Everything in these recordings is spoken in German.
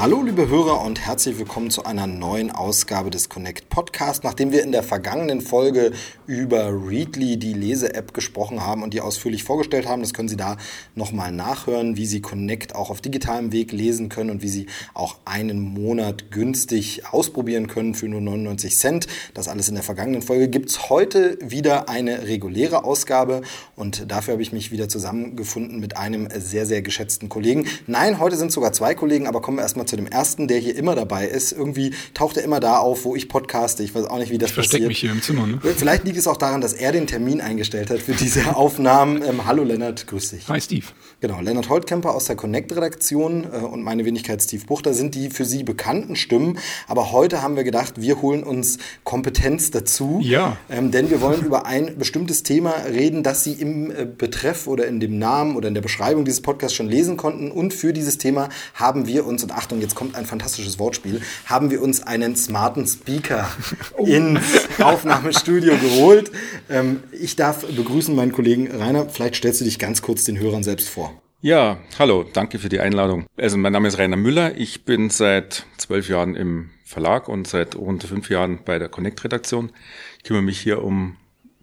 Hallo liebe Hörer und herzlich willkommen zu einer neuen Ausgabe des Connect Podcast. Nachdem wir in der vergangenen Folge über Readly, die Lese-App, gesprochen haben und die ausführlich vorgestellt haben, das können Sie da nochmal nachhören, wie Sie Connect auch auf digitalem Weg lesen können und wie Sie auch einen Monat günstig ausprobieren können für nur 99 Cent. Das alles in der vergangenen Folge. Gibt es heute wieder eine reguläre Ausgabe und dafür habe ich mich wieder zusammengefunden mit einem sehr, sehr geschätzten Kollegen. Nein, heute sind sogar zwei Kollegen, aber kommen wir erstmal zu dem ersten, der hier immer dabei ist. Irgendwie taucht er immer da auf, wo ich podcaste. Ich weiß auch nicht, wie das ich passiert. Ich mich hier im Zimmer. Ne? Vielleicht liegt es auch daran, dass er den Termin eingestellt hat für diese Aufnahmen. Ähm, hallo Lennart, grüß dich. Hi Steve. Genau, Lennart Holtkemper aus der Connect-Redaktion äh, und meine Wenigkeit Steve Buchter sind die für Sie bekannten Stimmen. Aber heute haben wir gedacht, wir holen uns Kompetenz dazu. Ja. Ähm, denn wir wollen über ein bestimmtes Thema reden, das Sie im äh, Betreff oder in dem Namen oder in der Beschreibung dieses Podcasts schon lesen konnten. Und für dieses Thema haben wir uns, und Achtung, jetzt kommt ein fantastisches Wortspiel, haben wir uns einen smarten Speaker oh. ins Aufnahmestudio geholt. Ähm, ich darf begrüßen meinen Kollegen Rainer. Vielleicht stellst du dich ganz kurz den Hörern selbst vor. Ja, hallo, danke für die Einladung. Also mein Name ist Rainer Müller. Ich bin seit zwölf Jahren im Verlag und seit rund fünf Jahren bei der Connect-Redaktion. Ich kümmere mich hier um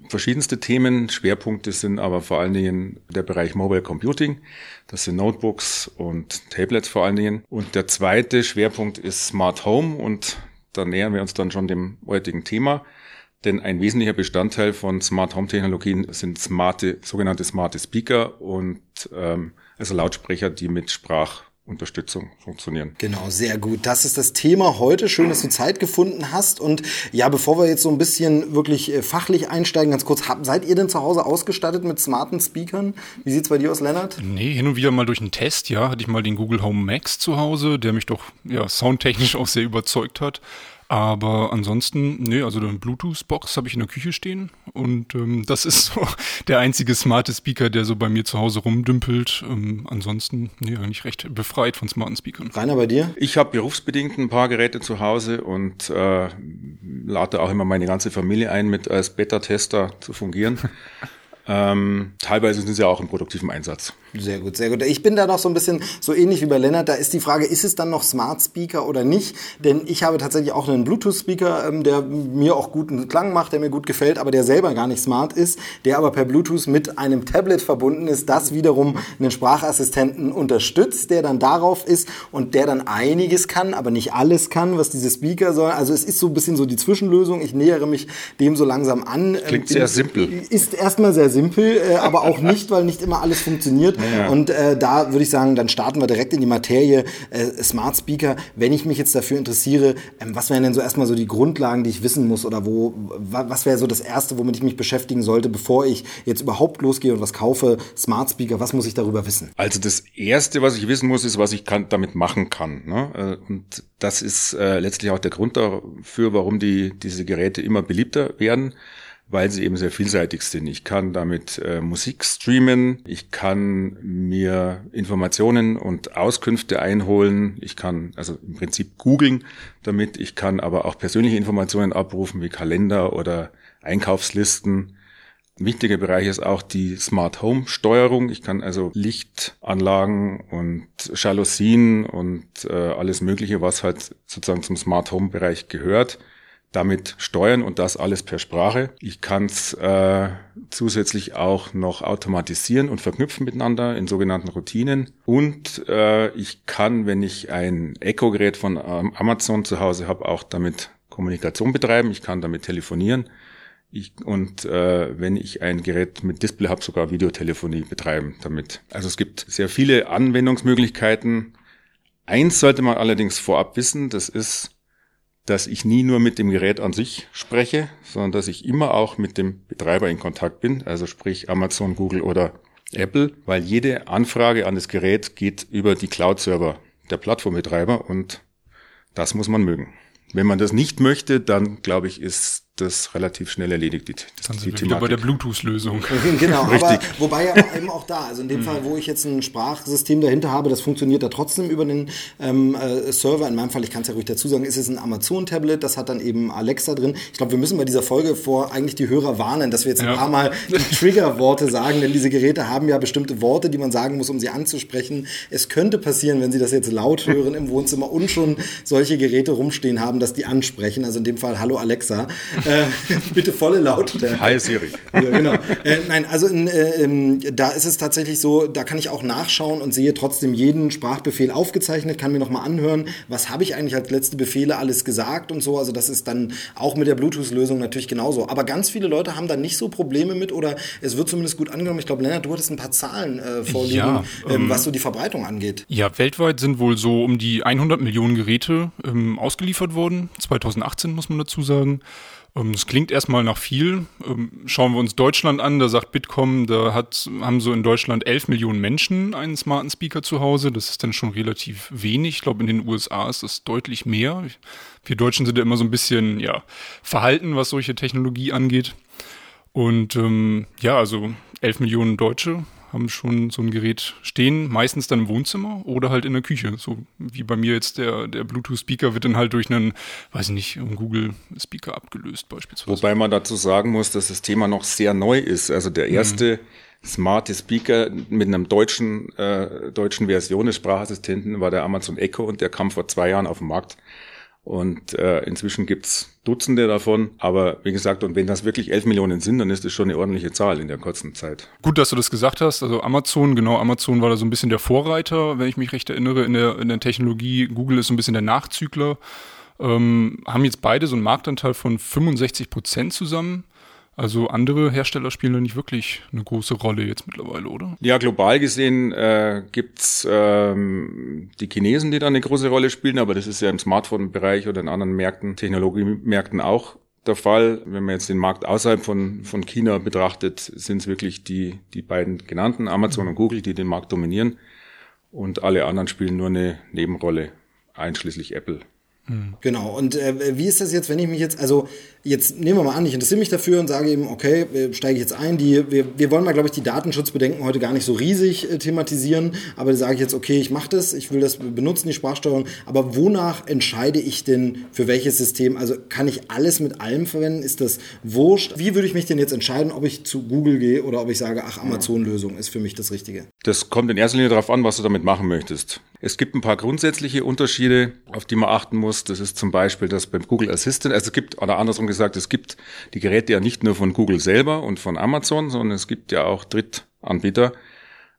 verschiedenste Themen. Schwerpunkte sind aber vor allen Dingen der Bereich Mobile Computing. Das sind Notebooks und Tablets vor allen Dingen. Und der zweite Schwerpunkt ist Smart Home und da nähern wir uns dann schon dem heutigen Thema. Denn ein wesentlicher Bestandteil von Smart Home Technologien sind smarte, sogenannte smarte Speaker und ähm, also Lautsprecher, die mit Sprach Unterstützung funktionieren. Genau, sehr gut. Das ist das Thema heute. Schön, dass du Zeit gefunden hast. Und ja, bevor wir jetzt so ein bisschen wirklich äh, fachlich einsteigen, ganz kurz, seid ihr denn zu Hause ausgestattet mit smarten Speakern? Wie sieht's bei dir aus, Lennart? Nee, hin und wieder mal durch einen Test, ja, hatte ich mal den Google Home Max zu Hause, der mich doch ja soundtechnisch auch sehr überzeugt hat. Aber ansonsten, nee, also eine Bluetooth-Box habe ich in der Küche stehen und ähm, das ist so der einzige smarte Speaker, der so bei mir zu Hause rumdümpelt. Ähm, ansonsten, nee, eigentlich recht befreit von smarten Speakern. Rainer, bei dir? Ich habe berufsbedingt ein paar Geräte zu Hause und äh, lade auch immer meine ganze Familie ein, mit als Beta-Tester zu fungieren. Ähm, teilweise sind sie auch im produktiven Einsatz. Sehr gut, sehr gut. Ich bin da noch so ein bisschen so ähnlich wie bei Lennart. Da ist die Frage, ist es dann noch Smart Speaker oder nicht? Denn ich habe tatsächlich auch einen Bluetooth-Speaker, ähm, der mir auch guten Klang macht, der mir gut gefällt, aber der selber gar nicht smart ist, der aber per Bluetooth mit einem Tablet verbunden ist, das wiederum einen Sprachassistenten unterstützt, der dann darauf ist und der dann einiges kann, aber nicht alles kann, was diese Speaker sollen. Also es ist so ein bisschen so die Zwischenlösung. Ich nähere mich dem so langsam an. Klingt sehr simpel. Ist erstmal sehr simpel, äh, aber auch nicht, weil nicht immer alles funktioniert. Ja. Und äh, da würde ich sagen, dann starten wir direkt in die Materie äh, Smart Speaker. Wenn ich mich jetzt dafür interessiere, ähm, was wären denn so erstmal so die Grundlagen, die ich wissen muss oder wo, was wäre so das Erste, womit ich mich beschäftigen sollte, bevor ich jetzt überhaupt losgehe und was kaufe? Smart Speaker, was muss ich darüber wissen? Also das Erste, was ich wissen muss, ist, was ich kann, damit machen kann. Ne? Äh, und das ist äh, letztlich auch der Grund dafür, warum die, diese Geräte immer beliebter werden weil sie eben sehr vielseitig sind. Ich kann damit äh, Musik streamen, ich kann mir Informationen und Auskünfte einholen, ich kann also im Prinzip googeln damit, ich kann aber auch persönliche Informationen abrufen wie Kalender oder Einkaufslisten. Ein wichtiger Bereich ist auch die Smart Home Steuerung. Ich kann also Lichtanlagen und Jalousien und äh, alles Mögliche, was halt sozusagen zum Smart Home Bereich gehört, damit steuern und das alles per Sprache. Ich kann es äh, zusätzlich auch noch automatisieren und verknüpfen miteinander in sogenannten Routinen. Und äh, ich kann, wenn ich ein Echo-Gerät von ähm, Amazon zu Hause habe, auch damit Kommunikation betreiben. Ich kann damit telefonieren. Ich, und äh, wenn ich ein Gerät mit Display habe, sogar Videotelefonie betreiben damit. Also es gibt sehr viele Anwendungsmöglichkeiten. Eins sollte man allerdings vorab wissen, das ist, dass ich nie nur mit dem Gerät an sich spreche, sondern dass ich immer auch mit dem Betreiber in Kontakt bin, also sprich Amazon, Google oder Apple, weil jede Anfrage an das Gerät geht über die Cloud-Server der Plattformbetreiber und das muss man mögen. Wenn man das nicht möchte, dann glaube ich, ist das relativ schnell erledigt. Die, Dann sind wir wieder bei der Bluetooth-Lösung. genau, aber wobei aber eben auch da, also in dem Fall, wo ich jetzt ein Sprachsystem dahinter habe, das funktioniert da trotzdem über den ähm, äh, Server. In meinem Fall, ich kann es ja ruhig dazu sagen, ist es ein Amazon-Tablet, das hat dann eben Alexa drin. Ich glaube, wir müssen bei dieser Folge vor eigentlich die Hörer warnen, dass wir jetzt ja. ein paar Mal die Trigger-Worte sagen, denn diese Geräte haben ja bestimmte Worte, die man sagen muss, um sie anzusprechen. Es könnte passieren, wenn Sie das jetzt laut hören im Wohnzimmer und schon solche Geräte rumstehen haben, dass die ansprechen. Also in dem Fall, hallo Alexa. Äh, bitte volle Lautstärke. Hi Siri. Ja, genau. Äh, nein, also in, äh, da ist es tatsächlich so, da kann ich auch nachschauen und sehe trotzdem jeden Sprachbefehl aufgezeichnet, kann mir nochmal anhören, was habe ich eigentlich als letzte Befehle alles gesagt und so. Also das ist dann auch mit der Bluetooth-Lösung natürlich genauso. Aber ganz viele Leute haben da nicht so Probleme mit oder es wird zumindest gut angenommen. Ich glaube, Lennart, du hattest ein paar Zahlen äh, vorliegen, ja, ähm, ähm, was so die Verbreitung angeht. Ja, weltweit sind wohl so um die 100 Millionen Geräte ähm, ausgeliefert worden. 2018 muss man dazu sagen. Ähm, das klingt erstmal nach viel. Ähm, schauen wir uns Deutschland an, da sagt Bitkom, da hat, haben so in Deutschland 11 Millionen Menschen einen smarten Speaker zu Hause. Das ist dann schon relativ wenig. Ich glaube, in den USA ist das deutlich mehr. Wir Deutschen sind ja immer so ein bisschen ja, verhalten, was solche Technologie angeht. Und ähm, ja, also 11 Millionen Deutsche haben schon so ein Gerät stehen, meistens dann im Wohnzimmer oder halt in der Küche. So wie bei mir jetzt der, der Bluetooth-Speaker wird dann halt durch einen, weiß ich nicht, einen Google-Speaker abgelöst beispielsweise. Wobei man dazu sagen muss, dass das Thema noch sehr neu ist. Also der erste mhm. smarte Speaker mit einem deutschen, äh, deutschen Version des Sprachassistenten war der Amazon Echo und der kam vor zwei Jahren auf den Markt. Und äh, inzwischen gibt's Dutzende davon. Aber wie gesagt, und wenn das wirklich 11 Millionen sind, dann ist das schon eine ordentliche Zahl in der kurzen Zeit. Gut, dass du das gesagt hast. Also Amazon, genau, Amazon war da so ein bisschen der Vorreiter, wenn ich mich recht erinnere, in der, in der Technologie. Google ist so ein bisschen der Nachzügler. Ähm, haben jetzt beide so einen Marktanteil von 65 Prozent zusammen. Also andere Hersteller spielen da nicht wirklich eine große Rolle jetzt mittlerweile, oder? Ja, global gesehen äh, gibt's ähm, die Chinesen, die da eine große Rolle spielen, aber das ist ja im Smartphone-Bereich oder in anderen Märkten, Technologiemärkten auch der Fall. Wenn man jetzt den Markt außerhalb von, von China betrachtet, sind es wirklich die, die beiden genannten, Amazon und Google, die den Markt dominieren. Und alle anderen spielen nur eine Nebenrolle, einschließlich Apple. Genau. Und äh, wie ist das jetzt, wenn ich mich jetzt, also jetzt nehmen wir mal an, ich interessiere mich dafür und sage eben, okay, steige ich jetzt ein. Die, wir, wir wollen mal, glaube ich, die Datenschutzbedenken heute gar nicht so riesig äh, thematisieren, aber da sage ich jetzt, okay, ich mache das, ich will das benutzen, die Sprachsteuerung, aber wonach entscheide ich denn für welches System? Also kann ich alles mit allem verwenden? Ist das wurscht? Wie würde ich mich denn jetzt entscheiden, ob ich zu Google gehe oder ob ich sage, ach, Amazon-Lösung ist für mich das Richtige? Das kommt in erster Linie darauf an, was du damit machen möchtest. Es gibt ein paar grundsätzliche Unterschiede, auf die man achten muss. Das ist zum Beispiel, dass beim Google Assistant, also es gibt, oder andersrum gesagt, es gibt die Geräte ja nicht nur von Google selber und von Amazon, sondern es gibt ja auch Drittanbieter.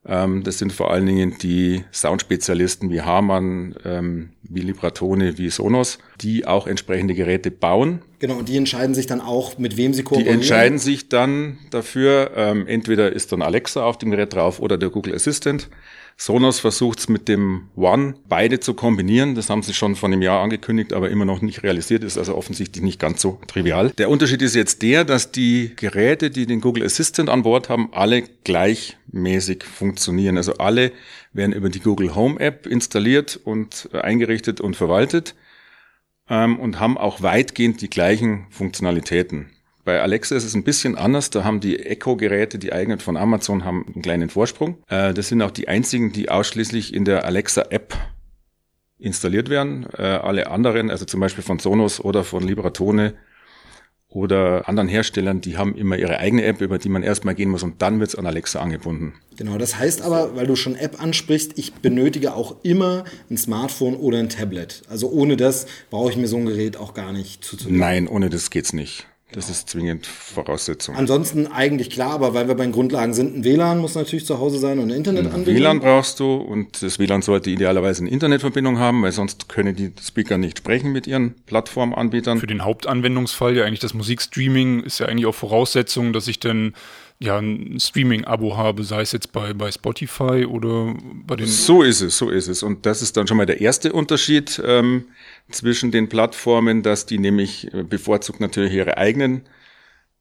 Ähm, das sind vor allen Dingen die Soundspezialisten wie Harman, ähm, wie Libratone, wie Sonos, die auch entsprechende Geräte bauen. Genau, und die entscheiden sich dann auch, mit wem sie kooperieren. Die entscheiden sich dann dafür, ähm, entweder ist dann Alexa auf dem Gerät drauf oder der Google Assistant. Sonos versucht es mit dem One beide zu kombinieren. Das haben sie schon vor einem Jahr angekündigt, aber immer noch nicht realisiert. Ist also offensichtlich nicht ganz so trivial. Der Unterschied ist jetzt der, dass die Geräte, die den Google Assistant an Bord haben, alle gleichmäßig funktionieren. Also alle werden über die Google Home App installiert und äh, eingerichtet und verwaltet ähm, und haben auch weitgehend die gleichen Funktionalitäten. Bei Alexa ist es ein bisschen anders. Da haben die Echo-Geräte, die eigenen von Amazon, haben einen kleinen Vorsprung. Äh, das sind auch die einzigen, die ausschließlich in der Alexa-App installiert werden. Äh, alle anderen, also zum Beispiel von Sonos oder von Libratone oder anderen Herstellern, die haben immer ihre eigene App, über die man erstmal gehen muss und dann wird es an Alexa angebunden. Genau, das heißt aber, weil du schon App ansprichst, ich benötige auch immer ein Smartphone oder ein Tablet. Also ohne das brauche ich mir so ein Gerät auch gar nicht zuzulegen. Nein, ohne das geht's nicht. Das ist zwingend Voraussetzung. Ansonsten eigentlich klar, aber weil wir bei den Grundlagen sind, ein WLAN muss natürlich zu Hause sein und eine Internetanbindung. WLAN brauchst du und das WLAN sollte idealerweise eine Internetverbindung haben, weil sonst können die Speaker nicht sprechen mit ihren Plattformanbietern. Für den Hauptanwendungsfall ja eigentlich das Musikstreaming ist ja eigentlich auch Voraussetzung, dass ich dann ja ein Streaming-Abo habe, sei es jetzt bei, bei Spotify oder bei den. So ist es, so ist es. Und das ist dann schon mal der erste Unterschied ähm, zwischen den Plattformen, dass die nämlich äh, bevorzugt natürlich ihre eigenen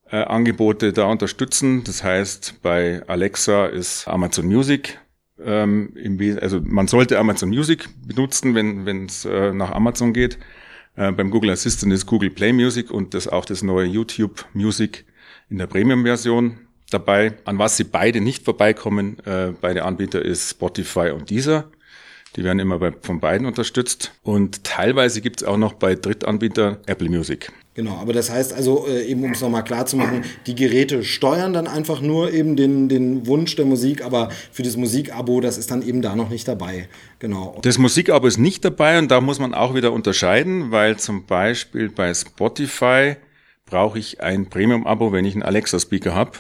äh, Angebote da unterstützen. Das heißt, bei Alexa ist Amazon Music ähm, im also man sollte Amazon Music benutzen, wenn es äh, nach Amazon geht. Äh, beim Google Assistant ist Google Play Music und das auch das neue YouTube Music in der Premium-Version dabei. An was sie beide nicht vorbeikommen, äh, beide Anbieter ist Spotify und Deezer. Die werden immer bei, von beiden unterstützt. Und teilweise gibt es auch noch bei Drittanbietern Apple Music. Genau, aber das heißt also, äh, eben um es nochmal klar zu machen, die Geräte steuern dann einfach nur eben den, den Wunsch der Musik, aber für das Musikabo, das ist dann eben da noch nicht dabei. Genau. Das Musikabo ist nicht dabei und da muss man auch wieder unterscheiden, weil zum Beispiel bei Spotify brauche ich ein Premium-Abo, wenn ich einen Alexa-Speaker habe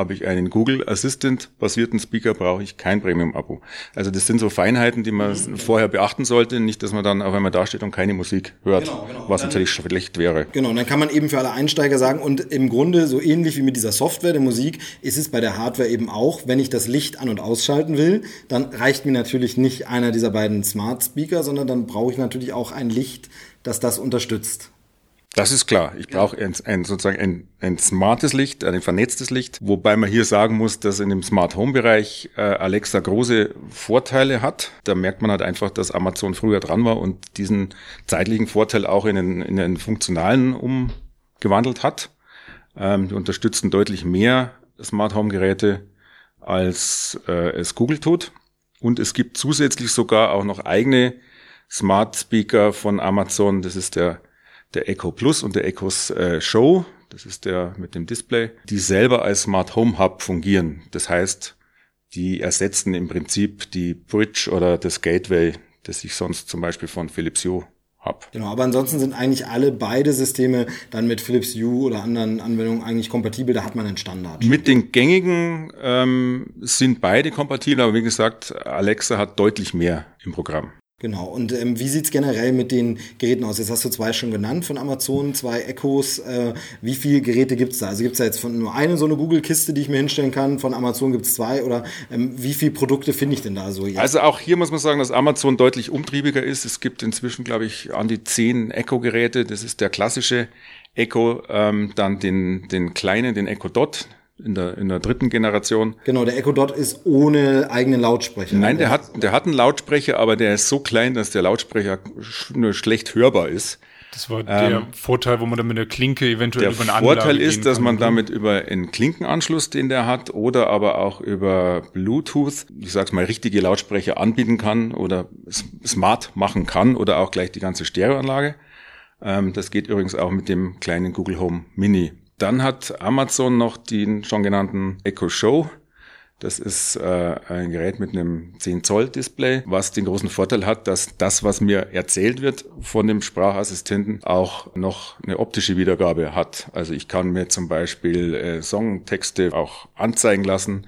habe ich einen Google Assistant basierten Speaker, brauche ich kein Premium-Abo. Also das sind so Feinheiten, die man mhm. vorher beachten sollte, nicht, dass man dann auf einmal dasteht und keine Musik hört, genau, genau. was dann, natürlich schlecht wäre. Genau, und dann kann man eben für alle Einsteiger sagen, und im Grunde so ähnlich wie mit dieser Software der Musik ist es bei der Hardware eben auch, wenn ich das Licht an- und ausschalten will, dann reicht mir natürlich nicht einer dieser beiden Smart Speaker, sondern dann brauche ich natürlich auch ein Licht, das das unterstützt. Das ist klar. Ich brauche ein, ein, sozusagen ein, ein smartes Licht, ein vernetztes Licht, wobei man hier sagen muss, dass in dem Smart Home Bereich äh, Alexa große Vorteile hat. Da merkt man halt einfach, dass Amazon früher dran war und diesen zeitlichen Vorteil auch in den, in den funktionalen umgewandelt hat. Ähm, die unterstützen deutlich mehr Smart Home Geräte als äh, es Google tut. Und es gibt zusätzlich sogar auch noch eigene Smart Speaker von Amazon. Das ist der der Echo Plus und der Echo äh, Show, das ist der mit dem Display, die selber als Smart Home Hub fungieren. Das heißt, die ersetzen im Prinzip die Bridge oder das Gateway, das ich sonst zum Beispiel von Philips Hue habe. Genau, aber ansonsten sind eigentlich alle beide Systeme dann mit Philips Hue oder anderen Anwendungen eigentlich kompatibel, da hat man einen Standard. Mit den gängigen ähm, sind beide kompatibel, aber wie gesagt, Alexa hat deutlich mehr im Programm. Genau. Und ähm, wie sieht's generell mit den Geräten aus? Jetzt hast du zwei schon genannt von Amazon, zwei Echos. Äh, wie viele Geräte gibt's da? Also gibt's da jetzt von nur eine so eine Google-Kiste, die ich mir hinstellen kann? Von Amazon gibt's zwei? Oder ähm, wie viele Produkte finde ich denn da so? Jetzt? Also auch hier muss man sagen, dass Amazon deutlich umtriebiger ist. Es gibt inzwischen, glaube ich, an die zehn Echo-Geräte. Das ist der klassische Echo. Ähm, dann den, den kleinen, den Echo Dot in der, in der dritten Generation. Genau, der Echo Dot ist ohne eigenen Lautsprecher. Nein, der hat, der hat einen Lautsprecher, aber der ist so klein, dass der Lautsprecher nur schlecht hörbar ist. Das war der ähm, Vorteil, wo man dann mit der Klinke eventuell über eine Anlage Der Vorteil ist, dass man damit über einen Klinkenanschluss, den der hat, oder aber auch über Bluetooth, ich sag's mal, richtige Lautsprecher anbieten kann oder smart machen kann oder auch gleich die ganze Stereoanlage. Ähm, das geht übrigens auch mit dem kleinen Google Home Mini dann hat Amazon noch den schon genannten Echo Show. Das ist äh, ein Gerät mit einem 10 Zoll Display, was den großen Vorteil hat, dass das, was mir erzählt wird von dem Sprachassistenten, auch noch eine optische Wiedergabe hat. Also ich kann mir zum Beispiel äh, Songtexte auch anzeigen lassen.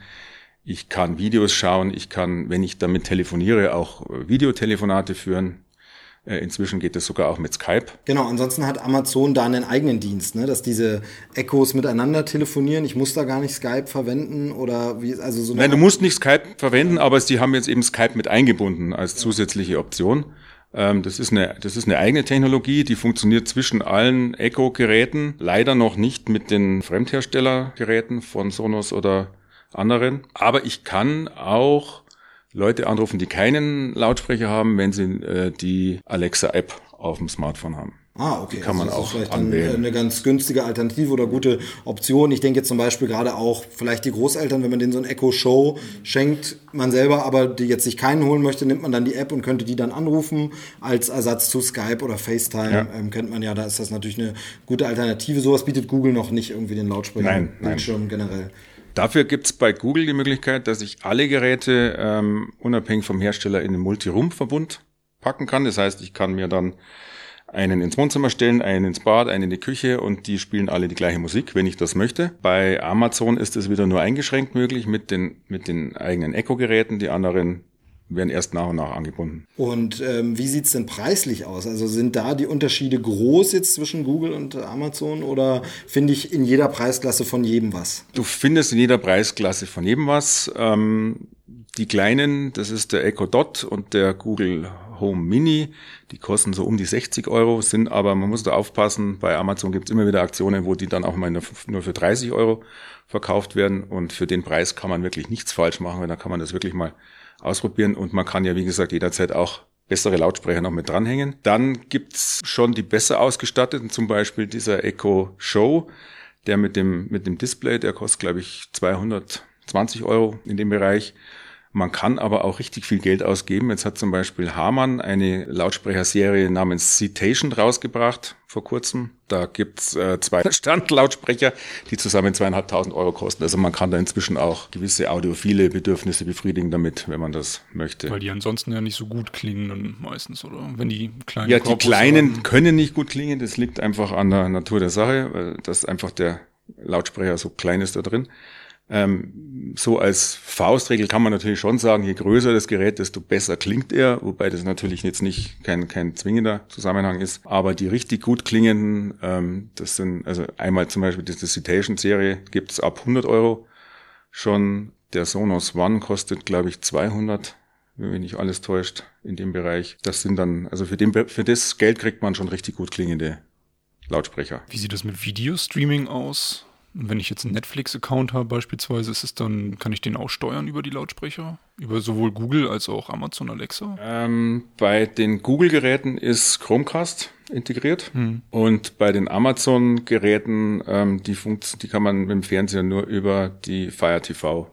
Ich kann Videos schauen. Ich kann, wenn ich damit telefoniere, auch Videotelefonate führen. Äh, inzwischen geht es sogar auch mit Skype. Genau, ansonsten hat Amazon da einen eigenen Dienst, ne? dass diese Echos miteinander telefonieren. Ich muss da gar nicht Skype verwenden oder wie, also so. Nein, du musst nicht Skype verwenden, aber sie haben jetzt eben Skype mit eingebunden als zusätzliche Option. Ähm, das ist eine, das ist eine eigene Technologie, die funktioniert zwischen allen Echo-Geräten. Leider noch nicht mit den Fremdherstellergeräten von Sonos oder anderen. Aber ich kann auch Leute anrufen, die keinen Lautsprecher haben, wenn sie äh, die Alexa-App auf dem Smartphone haben. Ah, okay. Die kann man also auch vielleicht anwählen. eine ganz günstige Alternative oder gute Option. Ich denke jetzt zum Beispiel gerade auch vielleicht die Großeltern, wenn man denen so ein Echo Show schenkt, man selber aber die jetzt sich keinen holen möchte, nimmt man dann die App und könnte die dann anrufen als Ersatz zu Skype oder FaceTime. Ja. Ähm, kennt man ja, da ist das natürlich eine gute Alternative. Sowas bietet Google noch nicht irgendwie den Lautsprecher. Nein, Bildschirm generell. Dafür gibt's bei Google die Möglichkeit, dass ich alle Geräte ähm, unabhängig vom Hersteller in den Multi-Room-Verbund packen kann. Das heißt, ich kann mir dann einen ins Wohnzimmer stellen, einen ins Bad, einen in die Küche und die spielen alle die gleiche Musik, wenn ich das möchte. Bei Amazon ist es wieder nur eingeschränkt möglich mit den, mit den eigenen Echo-Geräten. Die anderen werden erst nach und nach angebunden. Und ähm, wie sieht's denn preislich aus? Also sind da die Unterschiede groß jetzt zwischen Google und Amazon oder finde ich in jeder Preisklasse von jedem was? Du findest in jeder Preisklasse von jedem was. Ähm, die kleinen, das ist der Echo Dot und der Google Home Mini, die kosten so um die 60 Euro, sind aber, man muss da aufpassen, bei Amazon gibt's immer wieder Aktionen, wo die dann auch mal nur für 30 Euro verkauft werden und für den Preis kann man wirklich nichts falsch machen, weil da kann man das wirklich mal ausprobieren und man kann ja, wie gesagt, jederzeit auch bessere Lautsprecher noch mit dranhängen. Dann gibt's schon die besser ausgestatteten, zum Beispiel dieser Echo Show, der mit dem, mit dem Display, der kostet, glaube ich, 220 Euro in dem Bereich. Man kann aber auch richtig viel Geld ausgeben. Jetzt hat zum Beispiel Hamann eine Lautsprecherserie namens Citation rausgebracht vor kurzem. Da gibt's äh, zwei Standlautsprecher, die zusammen zweieinhalbtausend Euro kosten. Also man kann da inzwischen auch gewisse audiophile Bedürfnisse befriedigen damit, wenn man das möchte. Weil die ansonsten ja nicht so gut klingen dann meistens, oder? Wenn die kleinen Ja, die Korpus kleinen haben. können nicht gut klingen. Das liegt einfach an der Natur der Sache, weil das einfach der Lautsprecher so klein ist da drin. Ähm, so als Faustregel kann man natürlich schon sagen, je größer das Gerät, desto besser klingt er, wobei das natürlich jetzt nicht kein, kein zwingender Zusammenhang ist. Aber die richtig gut klingenden, ähm, das sind, also einmal zum Beispiel diese Citation-Serie gibt's ab 100 Euro schon. Der Sonos One kostet, glaube ich, 200 wenn mich nicht alles täuscht, in dem Bereich. Das sind dann, also für, den, für das Geld kriegt man schon richtig gut klingende Lautsprecher. Wie sieht das mit Videostreaming aus? Wenn ich jetzt einen Netflix-Account habe beispielsweise, ist es dann, kann ich den auch steuern über die Lautsprecher? Über sowohl Google als auch Amazon Alexa? Ähm, bei den Google-Geräten ist Chromecast integriert hm. und bei den Amazon-Geräten, ähm, die, die kann man mit dem Fernseher nur über die Fire TV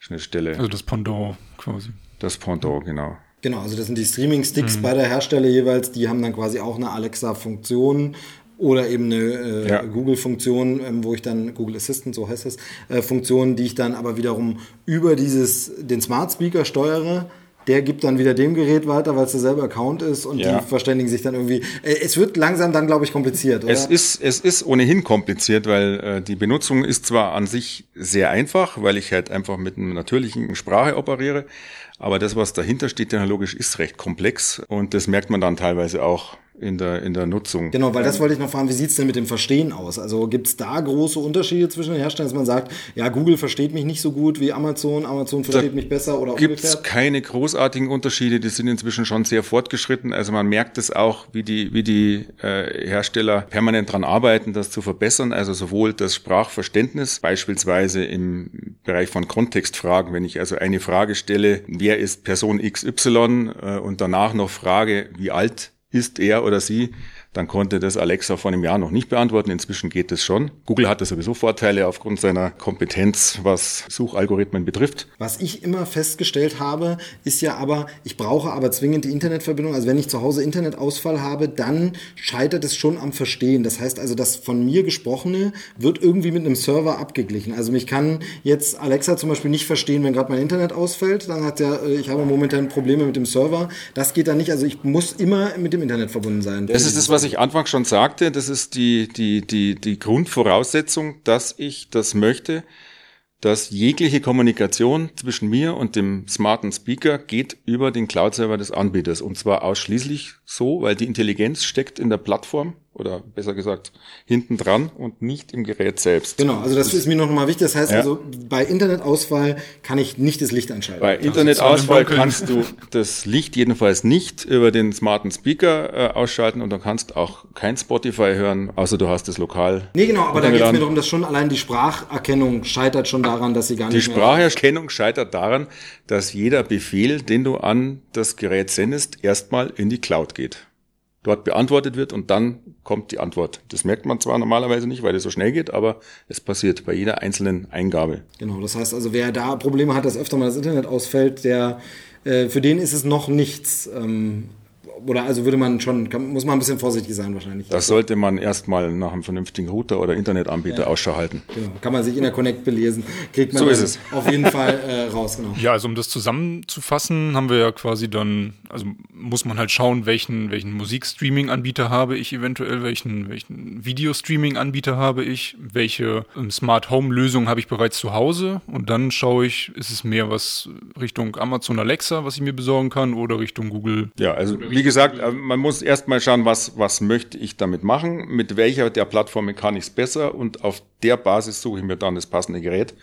Schnittstelle. Also das Pendant quasi. Das Pendant, genau. Genau, also das sind die Streaming-Sticks mhm. der Hersteller jeweils, die haben dann quasi auch eine Alexa-Funktion oder eben eine äh, ja. Google-Funktion, ähm, wo ich dann, Google Assistant, so heißt es, äh, Funktion, die ich dann aber wiederum über dieses, den Smart Speaker steuere. Der gibt dann wieder dem Gerät weiter, weil es derselbe Account ist und ja. die verständigen sich dann irgendwie. Äh, es wird langsam dann, glaube ich, kompliziert, oder? Es ist, es ist ohnehin kompliziert, weil äh, die Benutzung ist zwar an sich sehr einfach, weil ich halt einfach mit einer natürlichen Sprache operiere, aber das, was dahinter steht technologisch, ist recht komplex und das merkt man dann teilweise auch in der, in der Nutzung. Genau, weil das wollte ich noch fragen, wie sieht's denn mit dem Verstehen aus? Also gibt's da große Unterschiede zwischen den Herstellern, dass man sagt, ja, Google versteht mich nicht so gut wie Amazon, Amazon versteht da mich besser oder gibt's umgekehrt? keine großartigen Unterschiede, die sind inzwischen schon sehr fortgeschritten. Also man merkt es auch, wie die, wie die äh, Hersteller permanent dran arbeiten, das zu verbessern. Also sowohl das Sprachverständnis, beispielsweise im Bereich von Kontextfragen, wenn ich also eine Frage stelle, wer ist Person XY äh, und danach noch frage, wie alt ist er oder sie dann konnte das Alexa vor einem Jahr noch nicht beantworten. Inzwischen geht es schon. Google hatte sowieso Vorteile aufgrund seiner Kompetenz, was Suchalgorithmen betrifft. Was ich immer festgestellt habe, ist ja aber, ich brauche aber zwingend die Internetverbindung. Also wenn ich zu Hause Internetausfall habe, dann scheitert es schon am Verstehen. Das heißt also, das von mir gesprochene wird irgendwie mit einem Server abgeglichen. Also mich kann jetzt Alexa zum Beispiel nicht verstehen, wenn gerade mein Internet ausfällt. Dann hat er, äh, ich habe momentan Probleme mit dem Server. Das geht dann nicht. Also ich muss immer mit dem Internet verbunden sein. Das ist das, was was ich anfangs schon sagte, das ist die, die, die, die Grundvoraussetzung, dass ich das möchte, dass jegliche Kommunikation zwischen mir und dem smarten Speaker geht über den Cloud-Server des Anbieters. Und zwar ausschließlich so, weil die Intelligenz steckt in der Plattform oder besser gesagt hinten dran und nicht im Gerät selbst. Genau, also das ist mir noch mal wichtig. Das heißt ja. also, bei Internetausfall kann ich nicht das Licht einschalten. Bei Internetausfall kannst du das Licht jedenfalls nicht über den smarten Speaker äh, ausschalten und du kannst auch kein Spotify hören, außer du hast es lokal. Nee, genau, aber da geht es mir darum, dass schon allein die Spracherkennung scheitert schon daran, dass sie gar nicht Die Spracherkennung scheitert daran, dass jeder Befehl, den du an das Gerät sendest, erstmal in die Cloud geht dort beantwortet wird und dann kommt die Antwort. Das merkt man zwar normalerweise nicht, weil es so schnell geht, aber es passiert bei jeder einzelnen Eingabe. Genau, das heißt also, wer da Probleme hat, dass öfter mal das Internet ausfällt, der äh, für den ist es noch nichts. Ähm, oder also würde man schon, kann, muss man ein bisschen vorsichtig sein wahrscheinlich. Das sollte man erstmal nach einem vernünftigen Router oder Internetanbieter ja. Ausschau halten. Genau. Kann man sich in der Connect belesen, kriegt man so ist es. auf jeden Fall äh, raus. Genau. Ja, also um das zusammenzufassen, haben wir ja quasi dann, also muss man halt schauen, welchen, welchen Musikstreaming-Anbieter habe ich eventuell, welchen, welchen Videostreaming-Anbieter habe ich, welche ähm, Smart Home-Lösung habe ich bereits zu Hause und dann schaue ich, ist es mehr was Richtung Amazon Alexa, was ich mir besorgen kann oder Richtung Google. Ja, also wie gesagt, äh, man muss erstmal schauen, was, was möchte ich damit machen, mit welcher der Plattformen kann ich es besser und auf der Basis suche ich mir dann das passende Gerät.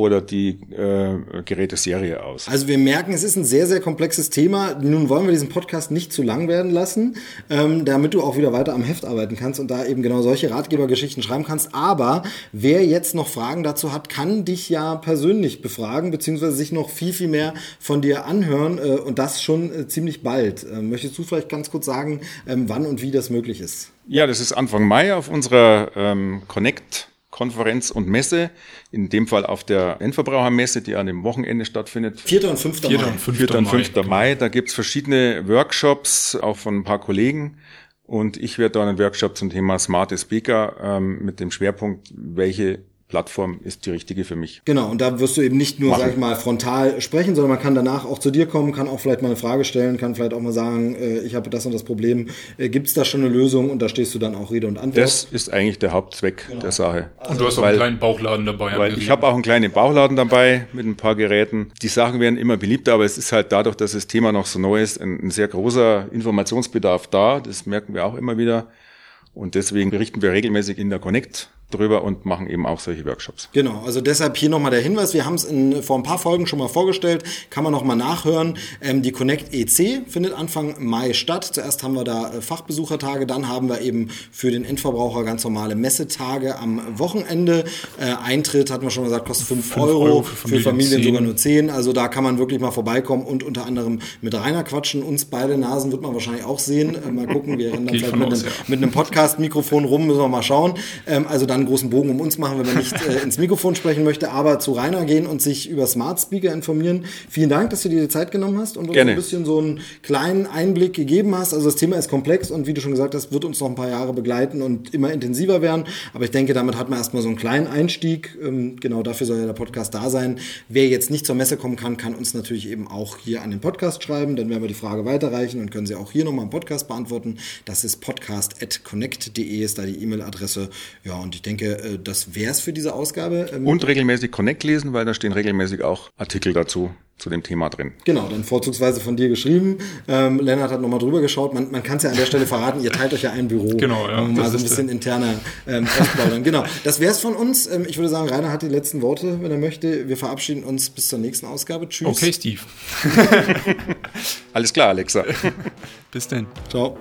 Oder die äh, Geräteserie aus. Also wir merken, es ist ein sehr, sehr komplexes Thema. Nun wollen wir diesen Podcast nicht zu lang werden lassen, ähm, damit du auch wieder weiter am Heft arbeiten kannst und da eben genau solche Ratgebergeschichten schreiben kannst. Aber wer jetzt noch Fragen dazu hat, kann dich ja persönlich befragen, beziehungsweise sich noch viel, viel mehr von dir anhören äh, und das schon äh, ziemlich bald. Äh, möchtest du vielleicht ganz kurz sagen, ähm, wann und wie das möglich ist? Ja, das ist Anfang Mai auf unserer ähm, Connect Konferenz und Messe, in dem Fall auf der Endverbrauchermesse, die an dem Wochenende stattfindet. 4. und 5. 4. Mai. und 5. 4. und 5. Mai. Mai. Da gibt's verschiedene Workshops, auch von ein paar Kollegen. Und ich werde da einen Workshop zum Thema Smart Speaker ähm, mit dem Schwerpunkt, welche Plattform ist die richtige für mich. Genau, und da wirst du eben nicht nur, Machen. sag ich mal, frontal sprechen, sondern man kann danach auch zu dir kommen, kann auch vielleicht mal eine Frage stellen, kann vielleicht auch mal sagen, äh, ich habe das und das Problem. Äh, Gibt es da schon eine Lösung? Und da stehst du dann auch Rede und Antwort. Das ist eigentlich der Hauptzweck der Sache. Und du hast auch Weil- einen kleinen Bauchladen dabei. Weil ich habe auch einen kleinen Bauchladen dabei mit ein paar Geräten. Die Sachen werden immer beliebter, aber es ist halt dadurch, dass das Thema noch so neu ist, ein, ein sehr großer Informationsbedarf da. Das merken wir auch immer wieder. Und deswegen berichten wir regelmäßig in der Connect drüber und machen eben auch solche Workshops. Genau, also deshalb hier nochmal der Hinweis, wir haben es in vor ein paar Folgen schon mal vorgestellt, kann man nochmal nachhören. Ähm, die Connect EC findet Anfang Mai statt. Zuerst haben wir da äh, Fachbesuchertage, dann haben wir eben für den Endverbraucher ganz normale Messetage am Wochenende. Äh, Eintritt, hatten wir schon gesagt, kostet 5 Fünf Euro, Euro für für Familien, Familien sogar 10. nur 10. Also da kann man wirklich mal vorbeikommen und unter anderem mit Rainer quatschen. Uns beide Nasen wird man wahrscheinlich auch sehen. Äh, mal gucken, wir rennen dann vielleicht mit aus, einem, ja. mit einem Podcast-Mikrofon rum, müssen wir mal schauen. Ähm, also dann einen großen Bogen um uns machen, wenn man nicht äh, ins Mikrofon sprechen möchte, aber zu Rainer gehen und sich über Smart Speaker informieren. Vielen Dank, dass du dir die Zeit genommen hast und uns Gerne. ein bisschen so einen kleinen Einblick gegeben hast. Also das Thema ist komplex und wie du schon gesagt hast, wird uns noch ein paar Jahre begleiten und immer intensiver werden. Aber ich denke, damit hat man erstmal so einen kleinen Einstieg. Ähm, genau dafür soll ja der Podcast da sein. Wer jetzt nicht zur Messe kommen kann, kann uns natürlich eben auch hier an den Podcast schreiben. Dann werden wir die Frage weiterreichen und können sie auch hier nochmal im Podcast beantworten. Das ist podcast.connect.de ist da die E-Mail-Adresse. Ja, und ich denke, äh, das wäre es für diese Ausgabe. Ähm, Und regelmäßig Connect lesen, weil da stehen regelmäßig auch Artikel dazu, zu dem Thema drin. Genau, dann vorzugsweise von dir geschrieben. Ähm, Lennart hat nochmal drüber geschaut. Man, man kann es ja an der Stelle verraten, ihr teilt euch ja ein Büro. Genau, ja, Ähm, das mal so ein ist bisschen interner ähm, ausplaudern. Genau, das wäre es von uns. Ähm, ich würde sagen, Rainer hat die letzten Worte, wenn er möchte. Wir verabschieden uns bis zur nächsten Ausgabe. Tschüss. Okay, Steve. Alles klar, Alexa. Bis dann. Ciao.